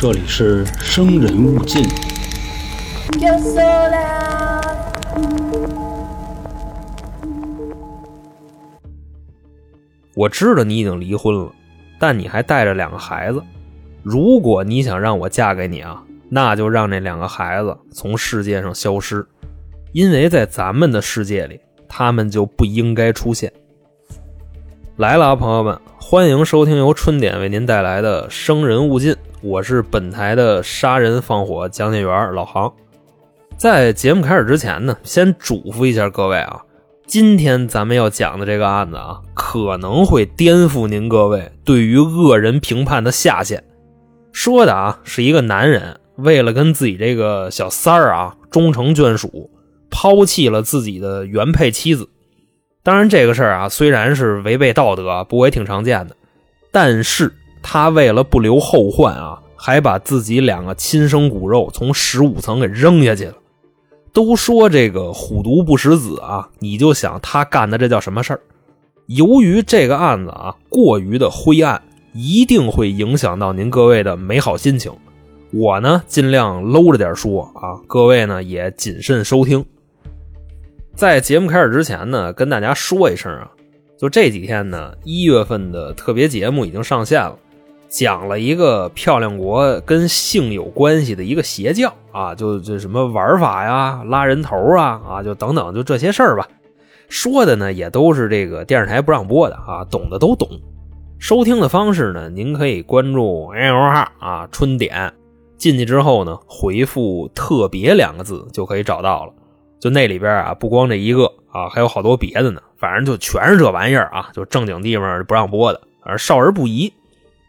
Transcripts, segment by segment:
这里是生人勿近。我知道你已经离婚了，但你还带着两个孩子。如果你想让我嫁给你啊，那就让这两个孩子从世界上消失，因为在咱们的世界里，他们就不应该出现。来了啊，朋友们，欢迎收听由春点为您带来的《生人勿近》，我是本台的杀人放火讲解员老杭。在节目开始之前呢，先嘱咐一下各位啊，今天咱们要讲的这个案子啊，可能会颠覆您各位对于恶人评判的下限。说的啊，是一个男人为了跟自己这个小三儿啊终成眷属，抛弃了自己的原配妻子。当然，这个事儿啊，虽然是违背道德，不过也挺常见的。但是他为了不留后患啊，还把自己两个亲生骨肉从十五层给扔下去了。都说这个虎毒不食子啊，你就想他干的这叫什么事儿？由于这个案子啊过于的灰暗，一定会影响到您各位的美好心情。我呢尽量搂着点说啊，各位呢也谨慎收听。在节目开始之前呢，跟大家说一声啊，就这几天呢，一月份的特别节目已经上线了，讲了一个漂亮国跟性有关系的一个邪教啊，就就什么玩法呀、拉人头啊啊，就等等，就这些事儿吧。说的呢也都是这个电视台不让播的啊，懂的都懂。收听的方式呢，您可以关注 L 号啊春点，进去之后呢，回复“特别”两个字就可以找到了。就那里边啊，不光这一个啊，还有好多别的呢。反正就全是这玩意儿啊，就正经地方不让播的，而少儿不宜，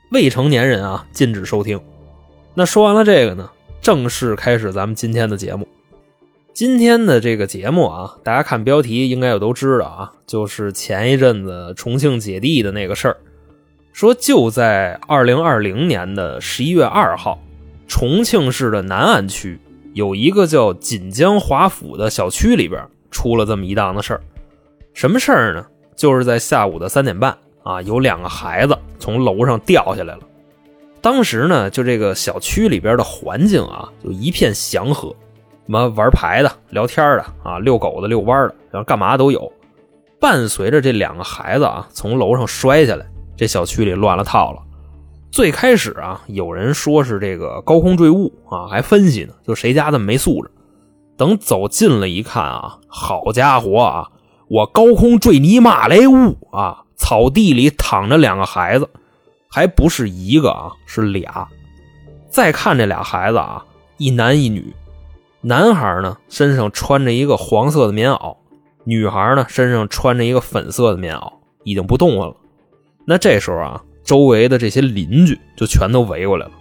未成年人啊禁止收听。那说完了这个呢，正式开始咱们今天的节目。今天的这个节目啊，大家看标题应该也都知道啊，就是前一阵子重庆姐弟的那个事儿。说就在二零二零年的十一月二号，重庆市的南岸区。有一个叫锦江华府的小区里边出了这么一档子事儿，什么事儿呢？就是在下午的三点半啊，有两个孩子从楼上掉下来了。当时呢，就这个小区里边的环境啊，就一片祥和，什么玩牌的、聊天的啊、遛狗的、遛弯的，然后干嘛都有。伴随着这两个孩子啊从楼上摔下来，这小区里乱了套了。最开始啊，有人说是这个高空坠物啊，还分析呢，就谁家的没素质。等走近了一看啊，好家伙啊，我高空坠你妈嘞物啊！草地里躺着两个孩子，还不是一个啊，是俩。再看这俩孩子啊，一男一女，男孩呢身上穿着一个黄色的棉袄，女孩呢身上穿着一个粉色的棉袄，已经不动了。那这时候啊。周围的这些邻居就全都围过来了，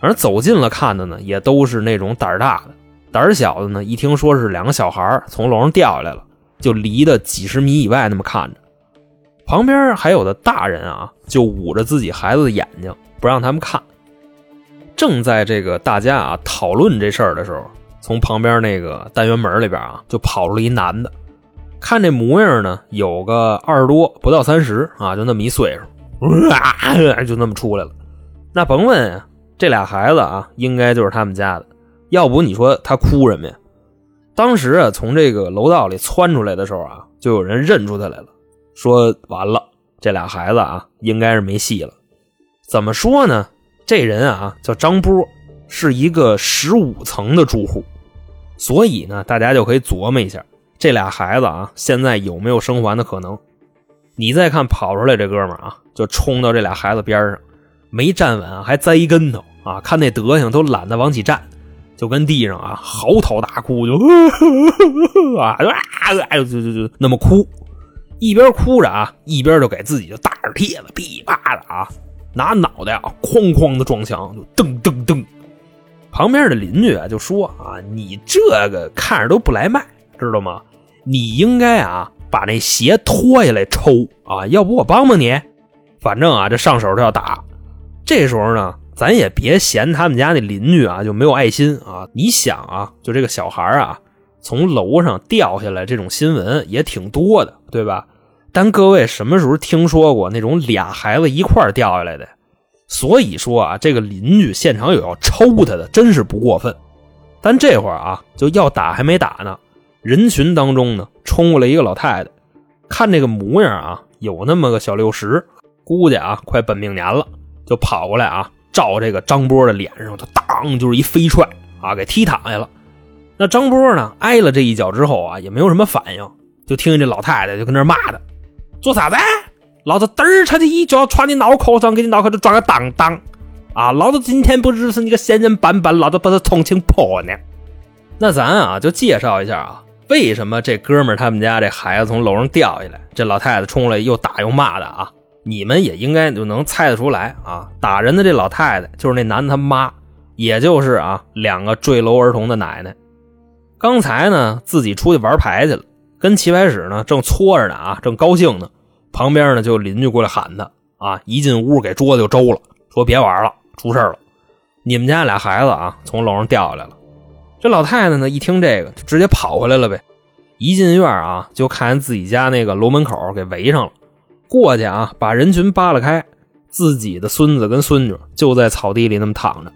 而走近了看的呢，也都是那种胆儿大的，胆儿小的呢，一听说是两个小孩从楼上掉下来了，就离得几十米以外那么看着。旁边还有的大人啊，就捂着自己孩子的眼睛，不让他们看。正在这个大家啊讨论这事儿的时候，从旁边那个单元门里边啊，就跑出了一男的，看这模样呢，有个二十多，不到三十啊，就那么一岁数。啊！就那么出来了，那甭问啊，这俩孩子啊，应该就是他们家的。要不你说他哭什么呀？当时啊，从这个楼道里窜出来的时候啊，就有人认出他来了，说完了，这俩孩子啊，应该是没戏了。怎么说呢？这人啊叫张波，是一个十五层的住户，所以呢，大家就可以琢磨一下，这俩孩子啊，现在有没有生还的可能？你再看跑出来这哥们啊，就冲到这俩孩子边上，没站稳还栽一跟头啊！看那德行都懒得往起站，就跟地上啊嚎啕大哭，就啊啊就就就那么哭，一边哭着啊，一边就给自己就大耳贴子噼啪的啊，拿脑袋啊哐哐的撞墙，就噔噔噔。旁边的邻居啊就说啊，你这个看着都不来脉，知道吗？你应该啊。把那鞋脱下来抽啊！要不我帮帮你？反正啊，这上手就要打。这时候呢，咱也别嫌他们家那邻居啊就没有爱心啊。你想啊，就这个小孩啊，从楼上掉下来这种新闻也挺多的，对吧？但各位什么时候听说过那种俩孩子一块掉下来的？所以说啊，这个邻居现场有要抽他的，真是不过分。但这会儿啊，就要打还没打呢，人群当中呢冲过来一个老太太，看这个模样啊，有那么个小六十，估计啊快本命年了，就跑过来啊，照这个张波的脸上，他当就是一飞踹啊，给踢躺下了。那张波呢，挨了这一脚之后啊，也没有什么反应，就听见这老太太就跟那骂他：“做啥子？老子嘚儿他的一脚踹你脑壳上，给你脑壳就撞个当当！啊，老子今天不支持你个仙人板板，老子把他重庆破呢！”那咱啊，就介绍一下啊，为什么这哥们儿他们家这孩子从楼上掉下来，这老太太冲过来又打又骂的啊？你们也应该就能猜得出来啊，打人的这老太太就是那男的他妈，也就是啊两个坠楼儿童的奶奶。刚才呢，自己出去玩牌去了，跟棋牌室呢正搓着呢啊，正高兴呢。旁边呢就邻居过来喊他啊，一进屋给桌子就周了，说别玩了，出事了，你们家俩孩子啊从楼上掉下来了。这老太太呢一听这个，就直接跑回来了呗。一进院啊，就看见自己家那个楼门口给围上了，过去啊把人群扒拉开，自己的孙子跟孙女就在草地里那么躺着。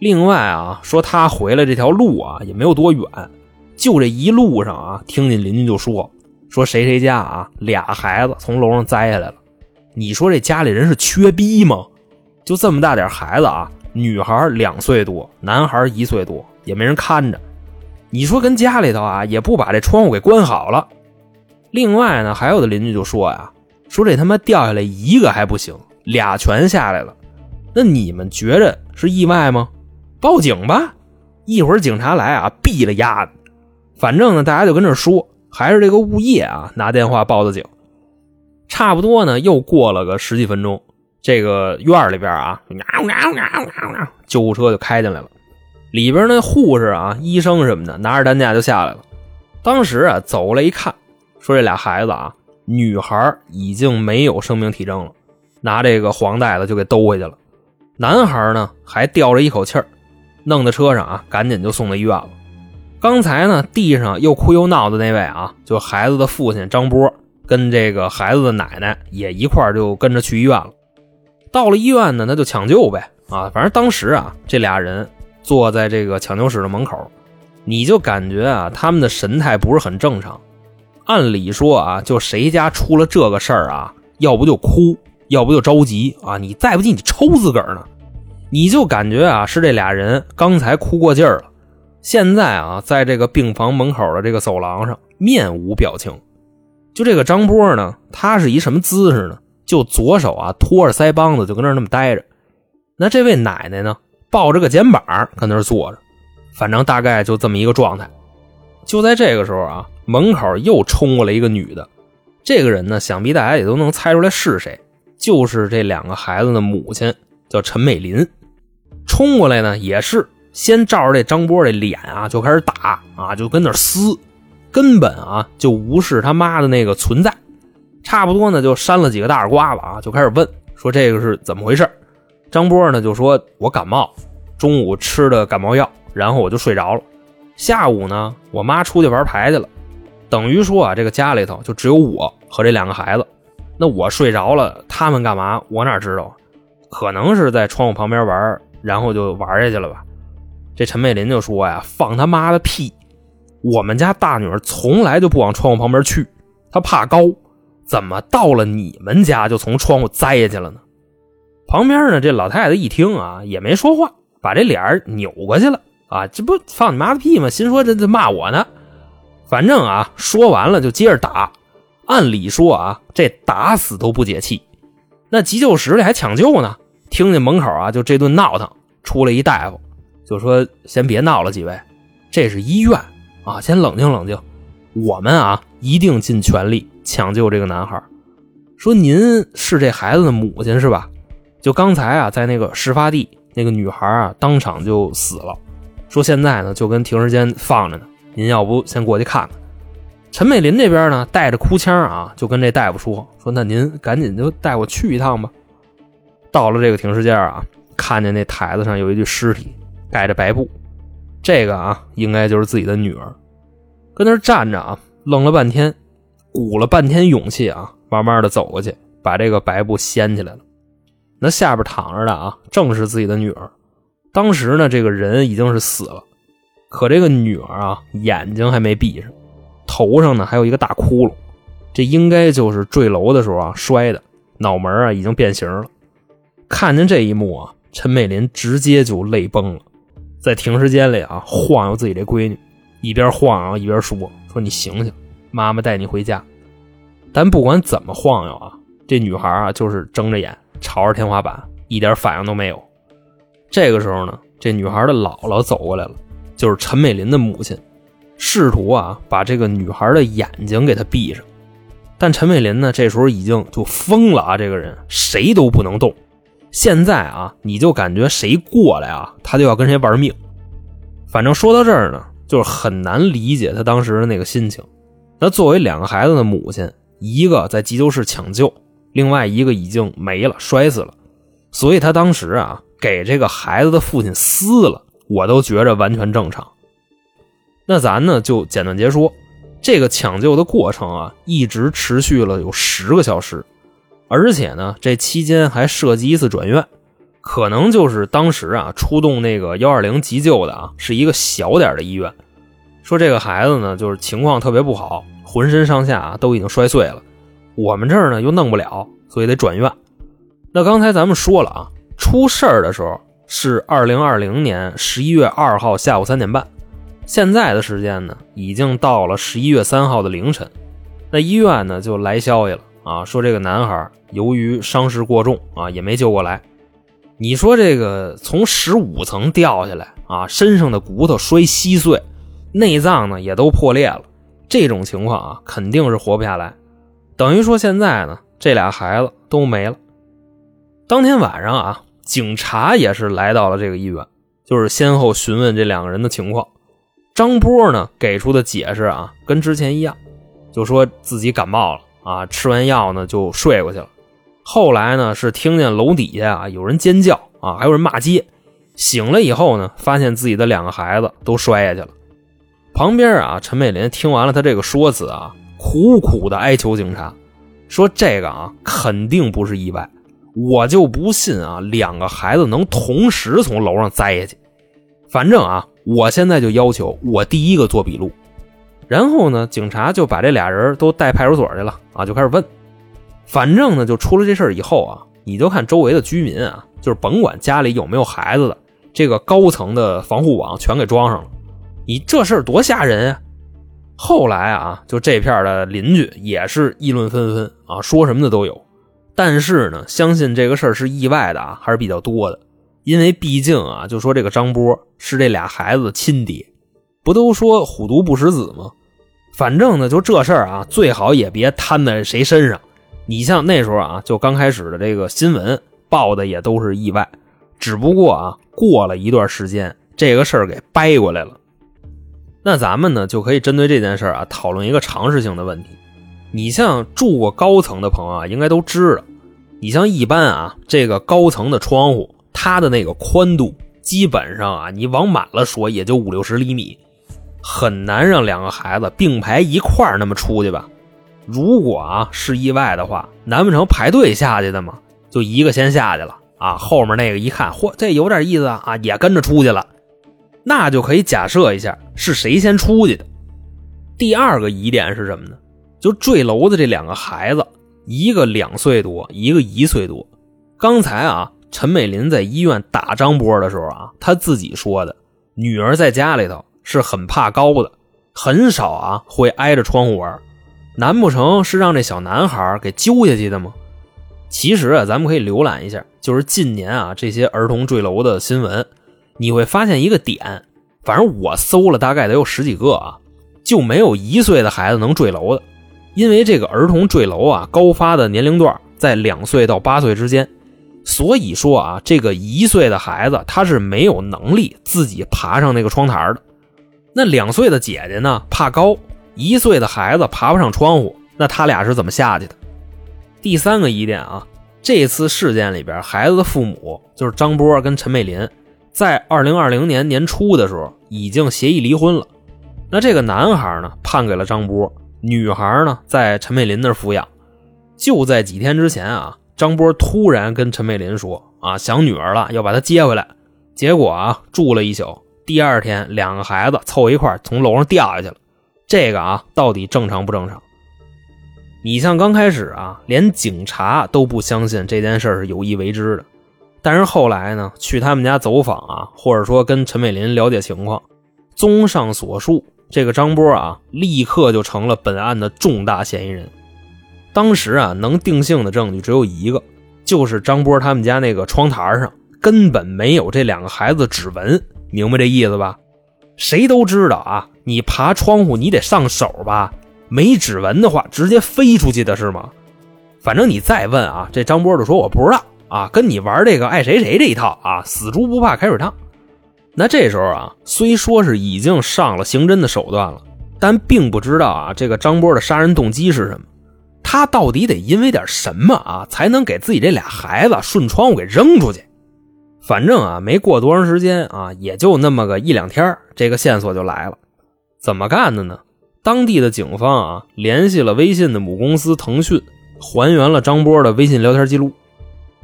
另外啊，说他回来这条路啊也没有多远，就这一路上啊，听见邻居就说说谁谁家啊俩孩子从楼上栽下来了。你说这家里人是缺逼吗？就这么大点孩子啊，女孩两岁多，男孩一岁多，也没人看着。你说跟家里头啊也不把这窗户给关好了。另外呢，还有的邻居就说呀，说这他妈掉下来一个还不行，俩全下来了。那你们觉着是意外吗？报警吧，一会儿警察来啊，毙了丫的。反正呢，大家就跟这说，还是这个物业啊拿电话报的警。差不多呢，又过了个十几分钟，这个院里边啊，救护车就开进来了。里边那护士啊、医生什么的拿着担架就下来了。当时啊，走过来一看，说这俩孩子啊，女孩已经没有生命体征了，拿这个黄袋子就给兜回去了。男孩呢，还吊着一口气儿。弄到车上啊，赶紧就送到医院了。刚才呢，地上又哭又闹的那位啊，就孩子的父亲张波，跟这个孩子的奶奶也一块就跟着去医院了。到了医院呢，那就抢救呗啊！反正当时啊，这俩人坐在这个抢救室的门口，你就感觉啊，他们的神态不是很正常。按理说啊，就谁家出了这个事儿啊，要不就哭，要不就着急啊，你再不济你抽自个儿呢。你就感觉啊，是这俩人刚才哭过劲儿了，现在啊，在这个病房门口的这个走廊上，面无表情。就这个张波呢，他是一什么姿势呢？就左手啊托着腮帮子，就跟那那么待着。那这位奶奶呢，抱着个肩膀搁那坐着，反正大概就这么一个状态。就在这个时候啊，门口又冲过来一个女的，这个人呢，想必大家也都能猜出来是谁，就是这两个孩子的母亲，叫陈美林。冲过来呢，也是先照着这张波这脸啊，就开始打啊，就跟那撕，根本啊就无视他妈的那个存在。差不多呢，就扇了几个大耳刮子啊，就开始问说这个是怎么回事。张波呢就说：“我感冒，中午吃的感冒药，然后我就睡着了。下午呢，我妈出去玩牌去了，等于说啊，这个家里头就只有我和这两个孩子。那我睡着了，他们干嘛？我哪知道？可能是在窗户旁边玩。”然后就玩下去了吧？这陈美林就说呀：“放他妈的屁！我们家大女儿从来就不往窗户旁边去，她怕高，怎么到了你们家就从窗户栽下去了呢？”旁边呢，这老太太一听啊，也没说话，把这脸扭过去了啊，这不放你妈的屁吗？心说这这骂我呢。反正啊，说完了就接着打。按理说啊，这打死都不解气，那急救室里还抢救呢。听见门口啊，就这顿闹腾，出来一大夫，就说：“先别闹了，几位，这是医院啊，先冷静冷静。我们啊，一定尽全力抢救这个男孩。说您是这孩子的母亲是吧？就刚才啊，在那个事发地，那个女孩啊，当场就死了。说现在呢，就跟停尸间放着呢。您要不先过去看看？”陈美林这边呢，带着哭腔啊，就跟这大夫说：“说那您赶紧就带我去一趟吧。”到了这个停尸间啊，看见那台子上有一具尸体，盖着白布，这个啊应该就是自己的女儿，跟那站着啊，愣了半天，鼓了半天勇气啊，慢慢的走过去，把这个白布掀起来了。那下边躺着的啊，正是自己的女儿。当时呢，这个人已经是死了，可这个女儿啊，眼睛还没闭上，头上呢还有一个大窟窿，这应该就是坠楼的时候啊摔的，脑门啊已经变形了。看见这一幕啊，陈美林直接就泪崩了，在停尸间里啊晃悠自己这闺女，一边晃悠一边说：“说你醒醒，妈妈带你回家。”但不管怎么晃悠啊，这女孩啊就是睁着眼朝着天花板，一点反应都没有。这个时候呢，这女孩的姥姥走过来了，就是陈美林的母亲，试图啊把这个女孩的眼睛给她闭上。但陈美林呢，这时候已经就疯了啊！这个人谁都不能动。现在啊，你就感觉谁过来啊，他就要跟谁玩命。反正说到这儿呢，就是很难理解他当时的那个心情。那作为两个孩子的母亲。一个在急救室抢救，另外一个已经没了，摔死了。所以他当时啊，给这个孩子的父亲撕了，我都觉着完全正常。那咱呢就简短截说，这个抢救的过程啊，一直持续了有十个小时，而且呢，这期间还涉及一次转院，可能就是当时啊出动那个幺二零急救的啊，是一个小点的医院。说这个孩子呢，就是情况特别不好。浑身上下啊都已经摔碎了，我们这儿呢又弄不了，所以得转院。那刚才咱们说了啊，出事儿的时候是二零二零年十一月二号下午三点半，现在的时间呢已经到了十一月三号的凌晨。那医院呢就来消息了啊，说这个男孩由于伤势过重啊也没救过来。你说这个从十五层掉下来啊，身上的骨头摔稀碎，内脏呢也都破裂了。这种情况啊，肯定是活不下来。等于说现在呢，这俩孩子都没了。当天晚上啊，警察也是来到了这个医院，就是先后询问这两个人的情况。张波呢给出的解释啊，跟之前一样，就说自己感冒了啊，吃完药呢就睡过去了。后来呢是听见楼底下啊有人尖叫啊，还有人骂街，醒了以后呢，发现自己的两个孩子都摔下去了。旁边啊，陈美林听完了他这个说辞啊，苦苦的哀求警察，说这个啊肯定不是意外，我就不信啊两个孩子能同时从楼上栽下去。反正啊，我现在就要求我第一个做笔录。然后呢，警察就把这俩人都带派出所去了啊，就开始问。反正呢，就出了这事以后啊，你就看周围的居民啊，就是甭管家里有没有孩子的，这个高层的防护网全给装上了。你这事儿多吓人啊！后来啊，就这片的邻居也是议论纷纷啊，说什么的都有。但是呢，相信这个事儿是意外的啊，还是比较多的。因为毕竟啊，就说这个张波是这俩孩子的亲爹，不都说虎毒不食子吗？反正呢，就这事儿啊，最好也别摊在谁身上。你像那时候啊，就刚开始的这个新闻报的也都是意外，只不过啊，过了一段时间，这个事儿给掰过来了。那咱们呢就可以针对这件事儿啊讨论一个常识性的问题。你像住过高层的朋友啊，应该都知道，你像一般啊这个高层的窗户，它的那个宽度基本上啊，你往满了说也就五六十厘米，很难让两个孩子并排一块那么出去吧。如果啊是意外的话，难不成排队下去的吗？就一个先下去了啊，后面那个一看，嚯，这有点意思啊，啊也跟着出去了。那就可以假设一下是谁先出去的。第二个疑点是什么呢？就坠楼的这两个孩子，一个两岁多，一个一岁多。刚才啊，陈美林在医院打张波的时候啊，他自己说的，女儿在家里头是很怕高的，很少啊会挨着窗户玩。难不成是让这小男孩给揪下去的吗？其实啊，咱们可以浏览一下，就是近年啊这些儿童坠楼的新闻。你会发现一个点，反正我搜了大概得有十几个啊，就没有一岁的孩子能坠楼的，因为这个儿童坠楼啊，高发的年龄段在两岁到八岁之间，所以说啊，这个一岁的孩子他是没有能力自己爬上那个窗台的。那两岁的姐姐呢，怕高，一岁的孩子爬不上窗户，那他俩是怎么下去的？第三个疑点啊，这次事件里边，孩子的父母就是张波跟陈美林。在二零二零年年初的时候，已经协议离婚了。那这个男孩呢，判给了张波；女孩呢，在陈美林那抚养。就在几天之前啊，张波突然跟陈美林说：“啊，想女儿了，要把她接回来。”结果啊，住了一宿，第二天两个孩子凑一块从楼上掉下去了。这个啊，到底正常不正常？你像刚开始啊，连警察都不相信这件事是有意为之的。但是后来呢，去他们家走访啊，或者说跟陈美林了解情况，综上所述，这个张波啊，立刻就成了本案的重大嫌疑人。当时啊，能定性的证据只有一个，就是张波他们家那个窗台上根本没有这两个孩子指纹，明白这意思吧？谁都知道啊，你爬窗户你得上手吧？没指纹的话，直接飞出去的是吗？反正你再问啊，这张波就说我不知道。啊，跟你玩这个爱谁谁这一套啊，死猪不怕开水烫。那这时候啊，虽说是已经上了刑侦的手段了，但并不知道啊，这个张波的杀人动机是什么。他到底得因为点什么啊，才能给自己这俩孩子顺窗户给扔出去？反正啊，没过多长时间啊，也就那么个一两天，这个线索就来了。怎么干的呢？当地的警方啊，联系了微信的母公司腾讯，还原了张波的微信聊天记录。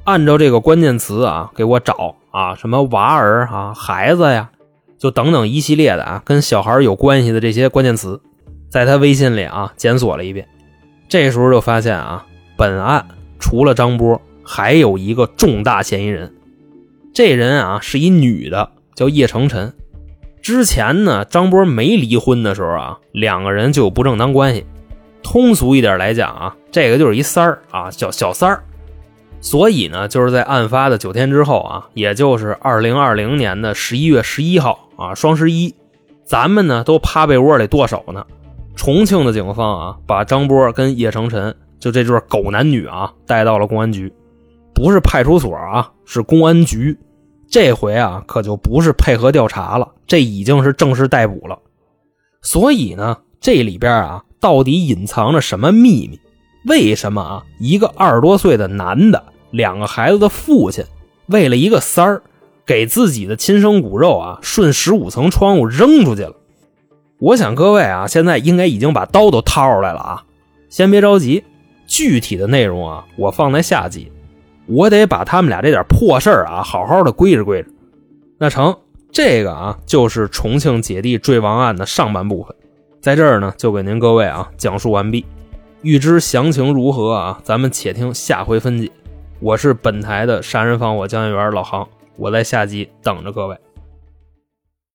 按照这个关键词啊，给我找啊，什么娃儿啊、孩子呀，就等等一系列的啊，跟小孩有关系的这些关键词，在他微信里啊检索了一遍，这时候就发现啊，本案除了张波，还有一个重大嫌疑人，这人啊是一女的，叫叶成晨。之前呢，张波没离婚的时候啊，两个人就有不正当关系，通俗一点来讲啊，这个就是一三儿啊，叫小三儿。所以呢，就是在案发的九天之后啊，也就是二零二零年的十一月十一号啊，双十一，咱们呢都趴被窝里剁手呢。重庆的警方啊，把张波跟叶成晨就这对狗男女啊带到了公安局，不是派出所啊，是公安局。这回啊，可就不是配合调查了，这已经是正式逮捕了。所以呢，这里边啊，到底隐藏着什么秘密？为什么啊，一个二十多岁的男的？两个孩子的父亲，为了一个三儿，给自己的亲生骨肉啊，顺十五层窗户扔出去了。我想各位啊，现在应该已经把刀都掏出来了啊。先别着急，具体的内容啊，我放在下集。我得把他们俩这点破事儿啊，好好的归置归置。那成，这个啊，就是重庆姐弟坠亡案的上半部分，在这儿呢，就给您各位啊讲述完毕。欲知详情如何啊，咱们且听下回分解。我是本台的杀人放火讲解员老杭，我在下集等着各位。